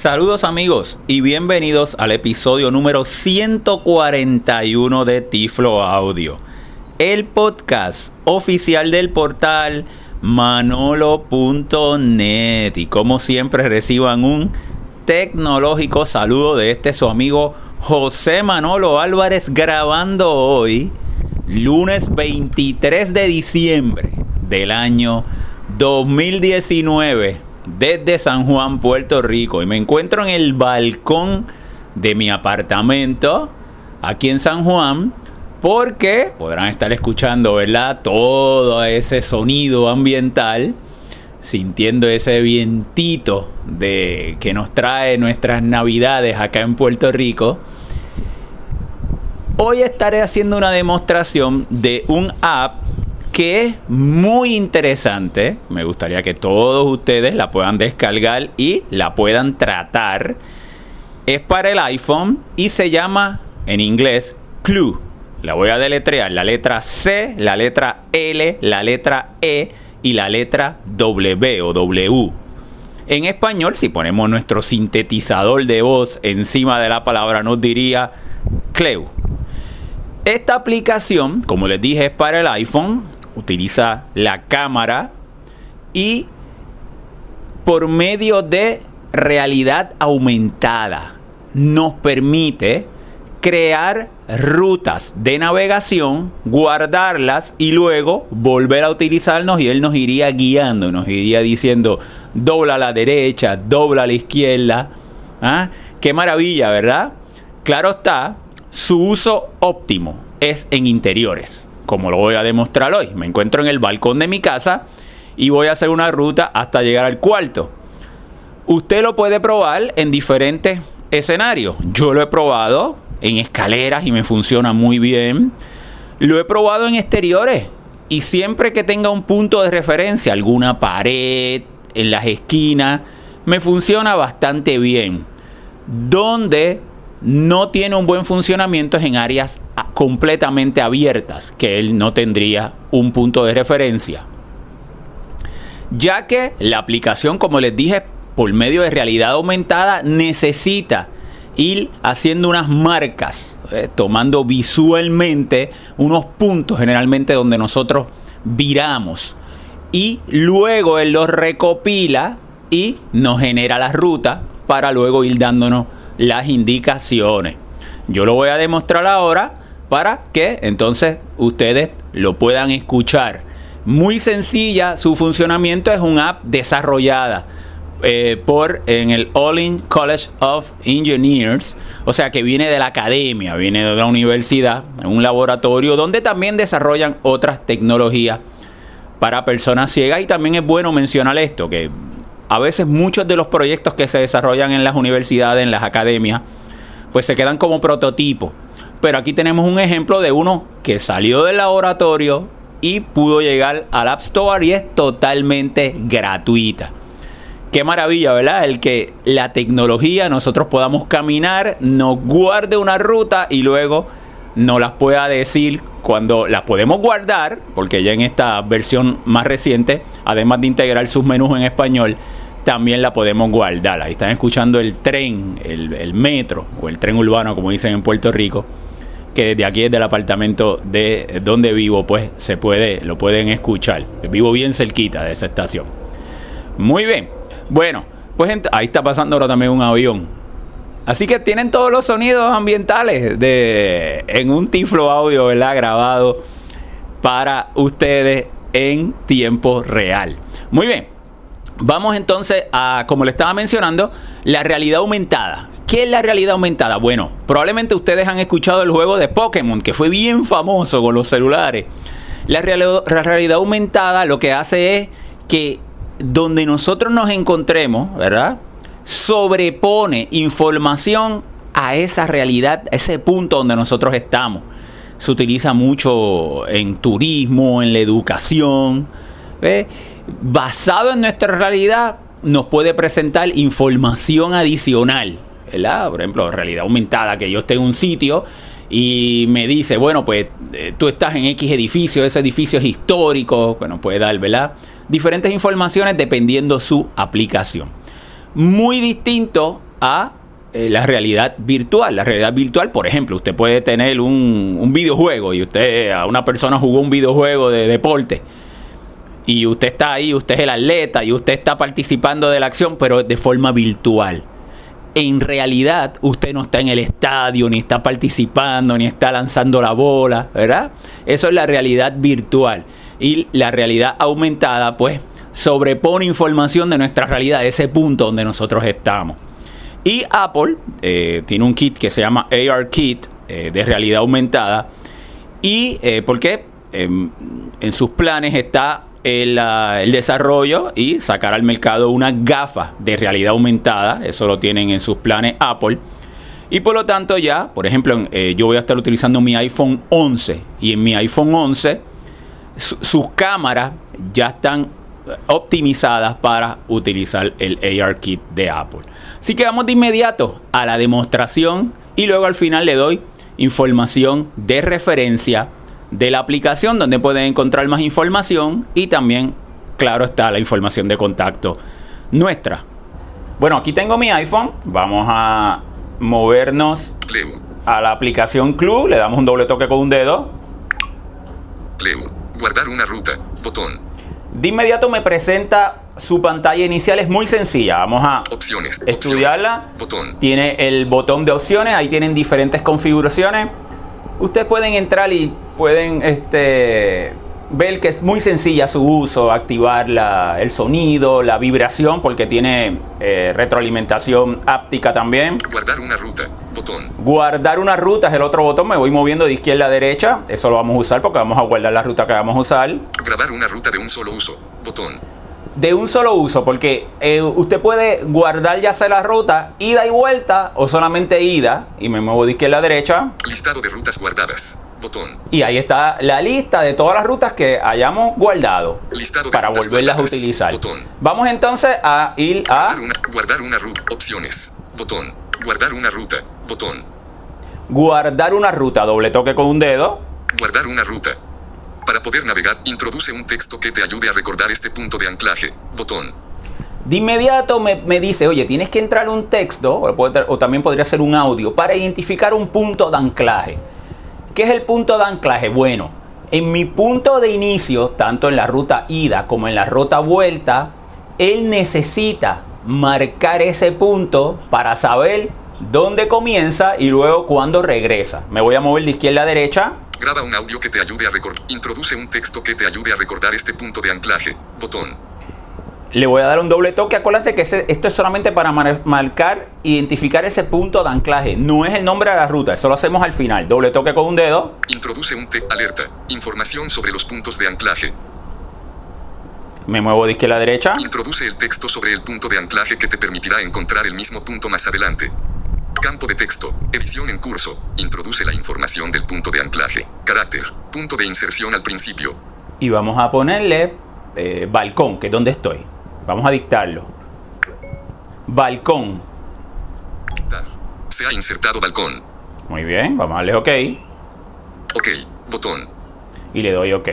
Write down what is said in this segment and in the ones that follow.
Saludos amigos y bienvenidos al episodio número 141 de Tiflo Audio, el podcast oficial del portal manolo.net y como siempre reciban un tecnológico saludo de este su amigo José Manolo Álvarez grabando hoy lunes 23 de diciembre del año 2019 desde San Juan, Puerto Rico. Y me encuentro en el balcón de mi apartamento aquí en San Juan. Porque podrán estar escuchando, ¿verdad? Todo ese sonido ambiental, sintiendo ese vientito de que nos trae nuestras navidades acá en Puerto Rico. Hoy estaré haciendo una demostración de un app que es muy interesante. Me gustaría que todos ustedes la puedan descargar y la puedan tratar. Es para el iPhone y se llama en inglés Clue. La voy a deletrear. La letra C, la letra L, la letra E y la letra W o W. En español, si ponemos nuestro sintetizador de voz encima de la palabra, nos diría Cleu. Esta aplicación, como les dije, es para el iPhone utiliza la cámara y por medio de realidad aumentada nos permite crear rutas de navegación, guardarlas y luego volver a utilizarnos y él nos iría guiando, nos iría diciendo dobla a la derecha, dobla a la izquierda. ¿Ah? Qué maravilla, ¿verdad? Claro está, su uso óptimo es en interiores como lo voy a demostrar hoy. Me encuentro en el balcón de mi casa y voy a hacer una ruta hasta llegar al cuarto. Usted lo puede probar en diferentes escenarios. Yo lo he probado en escaleras y me funciona muy bien. Lo he probado en exteriores y siempre que tenga un punto de referencia, alguna pared, en las esquinas, me funciona bastante bien. Donde no tiene un buen funcionamiento es en áreas completamente abiertas, que él no tendría un punto de referencia. Ya que la aplicación, como les dije, por medio de realidad aumentada, necesita ir haciendo unas marcas, eh, tomando visualmente unos puntos generalmente donde nosotros viramos. Y luego él los recopila y nos genera la ruta para luego ir dándonos las indicaciones. Yo lo voy a demostrar ahora para que entonces ustedes lo puedan escuchar. Muy sencilla, su funcionamiento es una app desarrollada eh, por en el All-In College of Engineers, o sea que viene de la academia, viene de la universidad, un laboratorio donde también desarrollan otras tecnologías para personas ciegas y también es bueno mencionar esto que a veces muchos de los proyectos que se desarrollan en las universidades, en las academias, pues se quedan como prototipo. Pero aquí tenemos un ejemplo de uno que salió del laboratorio y pudo llegar al App Store y es totalmente gratuita. Qué maravilla, ¿verdad? El que la tecnología nosotros podamos caminar, nos guarde una ruta y luego nos las pueda decir cuando las podemos guardar, porque ya en esta versión más reciente, además de integrar sus menús en español, también la podemos guardar. Ahí están escuchando el tren, el, metro o el tren urbano, como dicen en Puerto Rico, que desde aquí, desde el apartamento de donde vivo, pues se puede, lo pueden escuchar. Vivo bien cerquita de esa estación. Muy bien. Bueno, pues ahí está pasando ahora también un avión. Así que tienen todos los sonidos ambientales de en un tiflo audio, ¿verdad? Grabado para ustedes en tiempo real. Muy bien. Vamos entonces a, como le estaba mencionando, la realidad aumentada. ¿Qué es la realidad aumentada? Bueno, probablemente ustedes han escuchado el juego de Pokémon, que fue bien famoso con los celulares. La, realidad aumentada lo que hace es que donde nosotros nos encontremos, ¿verdad? Sobrepone información a esa realidad, a ese punto donde nosotros estamos. Se utiliza mucho en turismo, en la educación. ¿Ves? basado en nuestra realidad, nos puede presentar información adicional. ¿verdad? Por ejemplo, realidad aumentada, que yo esté en un sitio y me dice, bueno, pues eh, tú estás en X edificio, ese edificio es histórico, bueno, puede dar, ¿verdad? Diferentes informaciones dependiendo su aplicación. Muy distinto a eh, la realidad virtual. La realidad virtual, por ejemplo, usted puede tener un, videojuego y usted una persona jugó un videojuego de deporte y usted está ahí, usted es el atleta y usted está participando de la acción, pero de forma virtual. En realidad, usted no está en el estadio, ni está participando, ni está lanzando la bola, ¿verdad? Eso es la realidad virtual. Y la realidad aumentada, pues, sobrepone información de nuestra realidad, de ese punto donde nosotros estamos. Y Apple eh, tiene un kit que se llama AR Kit eh, de realidad aumentada. Y eh, porque em, en sus planes está el, el, desarrollo y sacar al mercado una gafa de realidad aumentada. Eso lo tienen en sus planes Apple. Y por lo tanto ya, por ejemplo, yo voy a estar utilizando mi iPhone 11 y en mi iPhone 11 sus cámaras ya están optimizadas para utilizar el AR Kit de Apple. Así que vamos de inmediato a la demostración y luego al final le doy información de referencia de la aplicación donde pueden encontrar más información y también, claro está, la información de contacto nuestra. Bueno, aquí tengo mi iPhone. Vamos a movernos a la aplicación Club. Le damos un doble toque con un dedo. Guardar una ruta. Botón. De inmediato me presenta su pantalla inicial, es muy sencilla. Vamos a opciones, estudiarla. botón. Tiene el botón de opciones, ahí tienen diferentes configuraciones. Ustedes pueden entrar y pueden este, ver que es muy sencilla su uso, activar la, el sonido, la vibración, porque tiene eh, retroalimentación áptica también. Guardar una ruta, botón. Guardar una ruta es el otro botón, me voy moviendo de izquierda a derecha, eso lo vamos a usar porque vamos a guardar la ruta que vamos a usar. Grabar una ruta de un solo uso, botón. De un solo uso, porque eh, usted puede guardar ya sea la ruta, ida y vuelta o solamente ida, y me muevo de izquierda a derecha. Listado de rutas guardadas. Botón. Y ahí está la lista de todas las rutas que hayamos guardado Listado de para volverlas a utilizar. Botón. Vamos entonces a ir a Guardar una, guardar una ruta. Opciones. Botón. Guardar una ruta. Botón. guardar una ruta, doble toque con un dedo. Guardar una ruta. Para poder navegar, introduce un texto que te ayude a recordar este punto de anclaje. Botón. De inmediato me, me dice, oye, tienes que entrar un texto, o, o también podría ser un audio, para identificar un punto de anclaje. ¿Qué es el punto de anclaje? Bueno, en mi punto de inicio, tanto en la ruta ida como en la ruta vuelta, él necesita marcar ese punto para saber dónde comienza y luego cuándo regresa. Me voy a mover de izquierda a derecha. Graba un audio que te ayude a recordar. Introduce un texto que te ayude a recordar este punto de anclaje. Botón. Le voy a dar un doble toque. Acuérdense que esto es solamente para mar- marcar, identificar ese punto de anclaje. No es el nombre de la ruta. Eso lo hacemos al final. Doble toque con un dedo. Introduce un te alerta. Información sobre los puntos de anclaje. Me muevo de izquierda a derecha. Introduce el texto sobre el punto de anclaje que te permitirá encontrar el mismo punto más adelante. Campo de texto. Edición en curso. Introduce la información del punto de anclaje. Carácter. Punto de inserción al principio. Y vamos a ponerle eh, balcón, que es donde estoy. Vamos a dictarlo. Balcón. Dictar. Se ha insertado balcón. Muy bien. Vamos a darle OK. Ok. Botón. Y le doy OK.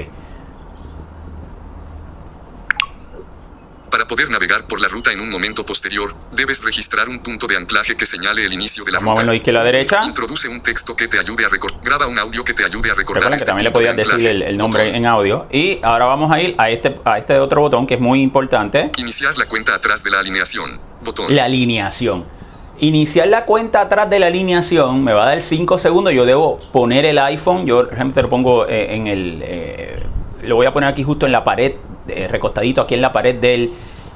Para poder navegar por la ruta en un momento posterior, debes registrar un punto de anclaje que señale el inicio de la Vamos a ruta. a derecha. Introduce un texto que te ayude a recordar. Graba un audio que te ayude a recordar. Recuerden que este también le de podían decir el, el nombre Botón. en audio. Y ahora vamos a ir a este, a este otro botón que es muy importante. Iniciar la cuenta atrás de la alineación. Botón. La alineación. Iniciar la cuenta atrás de la alineación me va a dar 5 segundos. Yo debo poner el iPhone. Yo, por ejemplo, lo pongo eh, en el. eh, lo voy a poner aquí justo en la pared, recostadito aquí en la pared del,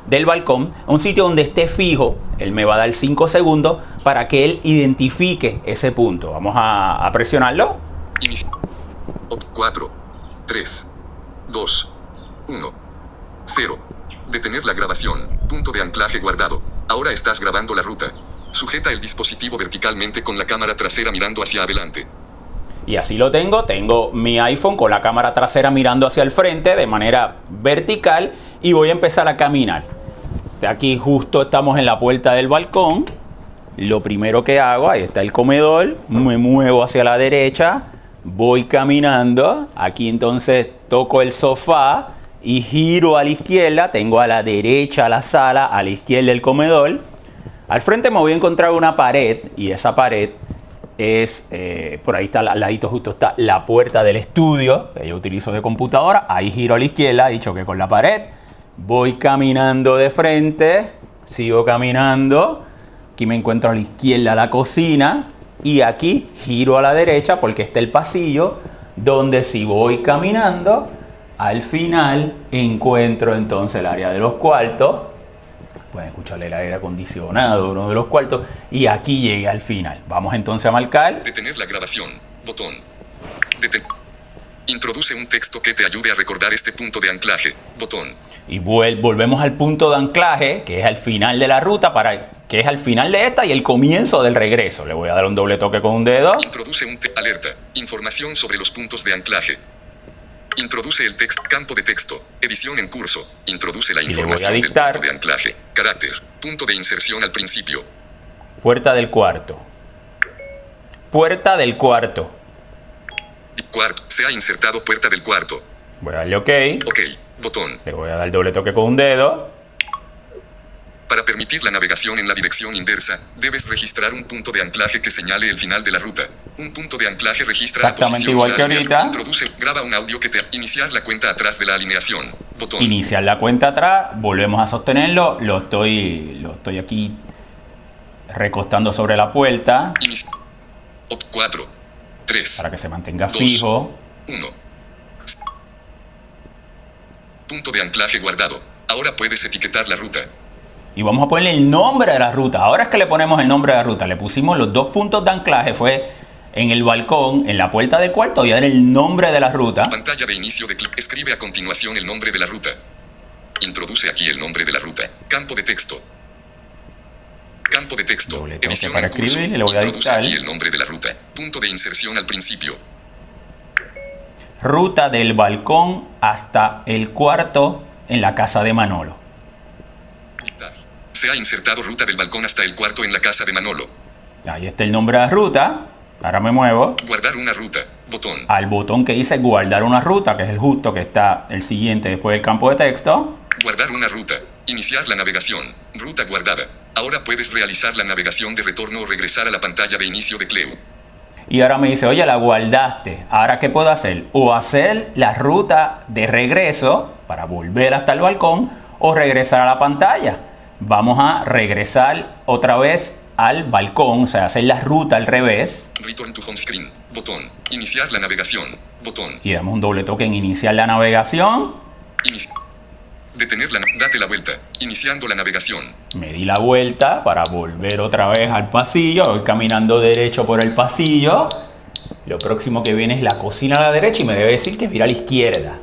del balcón. Un sitio donde esté fijo. Él me va a dar 5 segundos para que él identifique ese punto. Vamos a, a presionarlo. Inici 4, 3, 2, 1, 0. Detener la grabación. Punto de anclaje guardado. Ahora estás grabando la ruta. Sujeta el dispositivo verticalmente con la cámara trasera mirando hacia adelante. Y así lo tengo. Tengo mi iPhone con la cámara trasera mirando hacia el frente de manera vertical y voy a empezar a caminar. Aquí justo estamos en la puerta del balcón. Lo primero que hago, ahí está el comedor, me muevo hacia la derecha, voy caminando. Aquí entonces toco el sofá y giro a la izquierda. Tengo a la derecha la sala, a la izquierda el comedor. Al frente me voy a encontrar una pared y esa pared es, eh, por ahí está al ladito justo está la puerta del estudio que yo utilizo de computadora. Ahí giro a la izquierda y choque con la pared. Voy caminando de frente, sigo caminando. Aquí me encuentro a la izquierda la cocina y aquí giro a la derecha porque está el pasillo donde si voy caminando al final encuentro entonces el área de los cuartos pueden escuchar el aire acondicionado uno de los cuartos y aquí llegué al final vamos entonces a marcar Detener la grabación. Botón. Deten- Introduce un texto que te ayude a recordar este punto de anclaje. Botón. y vuel- volvemos al punto de anclaje que es al final de la ruta para que es al final de esta y el comienzo del regreso le voy a dar un doble toque con un dedo Introduce un alerta. Información sobre los puntos de anclaje. Introduce el texto. Campo de texto. Edición en curso. Introduce la información del punto de anclaje. Carácter. Punto de inserción al principio. puerta del cuarto puerta del cuarto Cuarto. Se ha insertado puerta del cuarto. voy a darle ok Ok. Botón. le voy a dar doble toque con un dedo Para permitir la navegación en la dirección inversa, debes registrar un punto de anclaje que señale el final de la ruta. Un punto de anclaje registra Exactamente la posición igual que ahorita. Introduce, graba un audio que te iniciar la cuenta atrás de la alineación. Botón. iniciar la cuenta atrás, volvemos a sostenerlo, lo estoy, lo estoy aquí recostando sobre la puerta Inici- Op 4. 3. para que se mantenga fijo. 1. Punto de anclaje guardado. Ahora puedes etiquetar la ruta. Y vamos a ponerle el nombre de la ruta. Ahora es que le ponemos el nombre de la ruta. Le pusimos los dos puntos de anclaje, fue en el balcón, en la puerta del cuarto, y ahora el nombre de la ruta. Pantalla de inicio de clip. Escribe a continuación el nombre de la ruta. Introduce aquí el nombre de la ruta. Campo de texto. Campo de texto. Doble Edición para curso. escribir, le voy a Introduce dictar. aquí el nombre de la ruta. Punto de inserción al principio. Ruta del balcón hasta el cuarto en la casa de Manolo. Se ha insertado ruta del balcón hasta el cuarto en la casa de Manolo. Ahí está el nombre de la ruta. Ahora me muevo Guardar una ruta. Botón. al botón que dice guardar una ruta, que es el justo que está el siguiente después del campo de texto. Guardar una ruta. Iniciar la navegación. Ruta guardada. Ahora puedes realizar la navegación de retorno o regresar a la pantalla de inicio de Cleo. Y ahora me dice, oye, la guardaste. Ahora, ¿qué puedo hacer? O hacer la ruta de regreso para volver hasta el balcón o regresar a la pantalla. Vamos a regresar otra vez al balcón, o sea, hacer la ruta al revés. Return to home screen. Botón. Iniciar la navegación. Botón. Y damos un doble toque en iniciar la navegación. Inici- Detener la... Date la vuelta. Iniciando la navegación. Me di la vuelta para volver otra vez al pasillo. Voy caminando derecho por el pasillo. Lo próximo que viene es la cocina a la derecha y me debe decir que vira a la izquierda.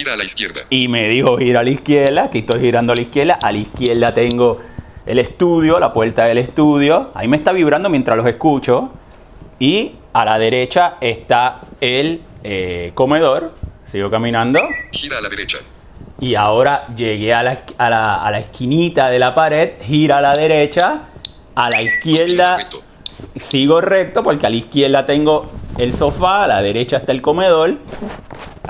Gira a la izquierda. Y me dijo gira a la izquierda. Aquí estoy girando a la izquierda. A la izquierda tengo el estudio, la puerta del estudio. Ahí me está vibrando mientras los escucho. Y a la derecha está el eh, comedor. Sigo caminando. Gira a la derecha. Y ahora llegué a la, a, la, a la esquinita de la pared, gira a la derecha, a la izquierda Recto. sigo recto porque a la izquierda tengo el sofá, a la derecha está el comedor,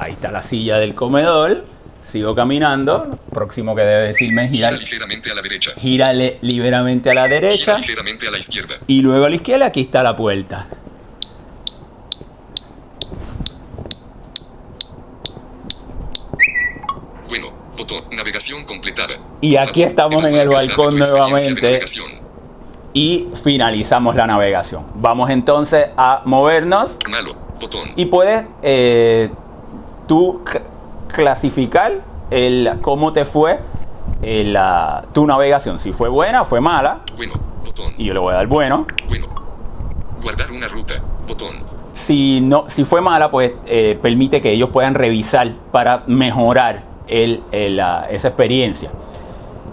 ahí está la silla del comedor, sigo caminando, próximo que debe decirme es Gira girar, ligeramente a la derecha. gírale liberamente a la Gira derecha ligeramente a la izquierda. y luego a la izquierda aquí está la puerta. Bueno. Botón. Navegación completada. Y aquí estamos en el balcón nuevamente. Y finalizamos la navegación. Vamos entonces a movernos Malo. Botón. Y puedes eh, tú clasificar el, cómo te fue eh, la- tu navegación. Si fue buena o fue mala. Bueno. Botón. Y yo le voy a dar bueno. Bueno. Guardar una ruta. Botón. Si, no, si fue mala, pues eh, permite que ellos puedan revisar para mejorar el- el, la- esa experiencia.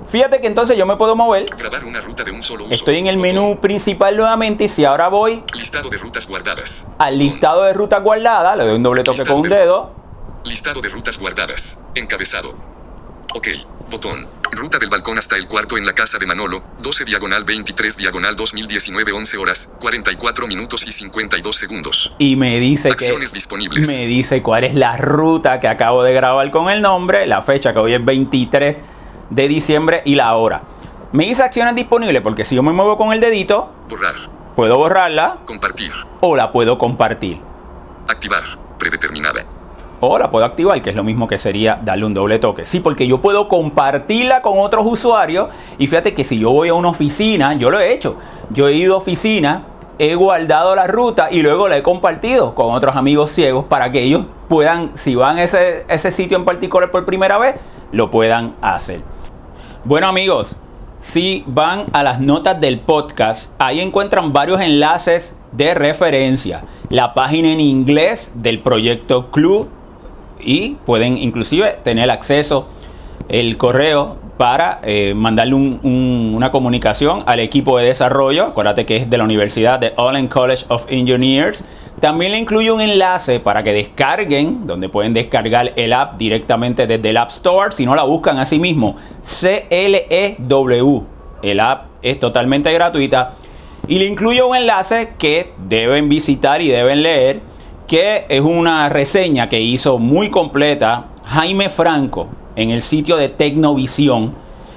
Fíjate que entonces yo me puedo mover. Grabar una ruta de un solo uso. Estoy en el Botón. menú principal nuevamente y si ahora voy Listado de rutas guardadas. al listado de rutas guardadas, le doy un doble toque con un dedo. Listado de rutas guardadas. Encabezado. Ok. Botón. Ruta del balcón hasta el cuarto en la casa de Manolo, 12 diagonal 23 diagonal 2019 11 horas, 44 minutos y 52 segundos. Y me dice Acciones que disponibles. me dice cuál es la ruta que acabo de grabar con el nombre, la fecha que hoy es 23 de diciembre y la hora. Me dice acciones disponibles porque si yo me muevo con el dedito, Borrar. puedo borrarla Compartir. o la puedo compartir. Activar. Predeterminada. O la puedo activar, que es lo mismo que sería darle un doble toque. Sí, porque yo puedo compartirla con otros usuarios. Y fíjate que si yo voy a una oficina, yo lo he hecho. Yo he ido a oficina, he guardado la ruta y luego la he compartido con otros amigos ciegos para que ellos puedan, si van a ese, ese sitio en particular por primera vez, lo puedan hacer. Bueno amigos, si van a las notas del podcast, ahí encuentran varios enlaces de referencia. La página en inglés del proyecto Club y pueden inclusive tener acceso el correo para eh, mandarle un- un- una comunicación al equipo de desarrollo. Acuérdate que es de la Universidad de Allen College of Engineers. También le incluye un enlace para que descarguen, donde pueden descargar el app directamente desde el App Store. Si no la buscan así mismo, CLEW. El app es totalmente gratuita. Y le incluyo un enlace que deben visitar y deben leer, que es una reseña que hizo muy completa Jaime Franco en el sitio de Tecnovisión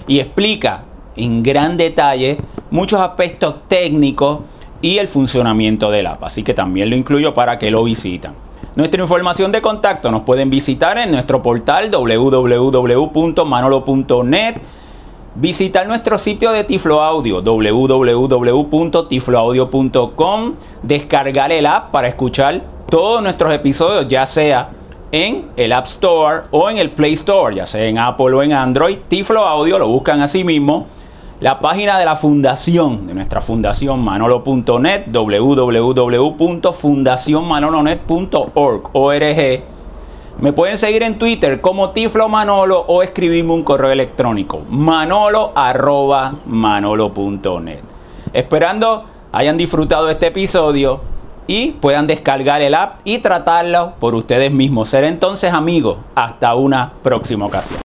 y explica en gran detalle muchos aspectos técnicos y el funcionamiento del app. Así que también lo incluyo para que lo visitan. Nuestra información de contacto nos pueden visitar en nuestro portal www.manolo.net Visitar nuestro sitio de Tiflo Audio www.tifloaudio.com, descargar el app para escuchar todos nuestros episodios, ya sea en el App Store o en el Play Store, ya sea en Apple o en Android. Tiflo Audio lo buscan así mismo. La página de la fundación, de nuestra fundación manolo.net, www.fundacionmanolonet.org. Me pueden seguir en Twitter como Tiflo Manolo o escribirme un correo electrónico manolo manolo.net. Esperando hayan disfrutado este episodio y puedan descargar el app y tratarlo por ustedes mismos. Ser entonces amigos. Hasta una próxima ocasión.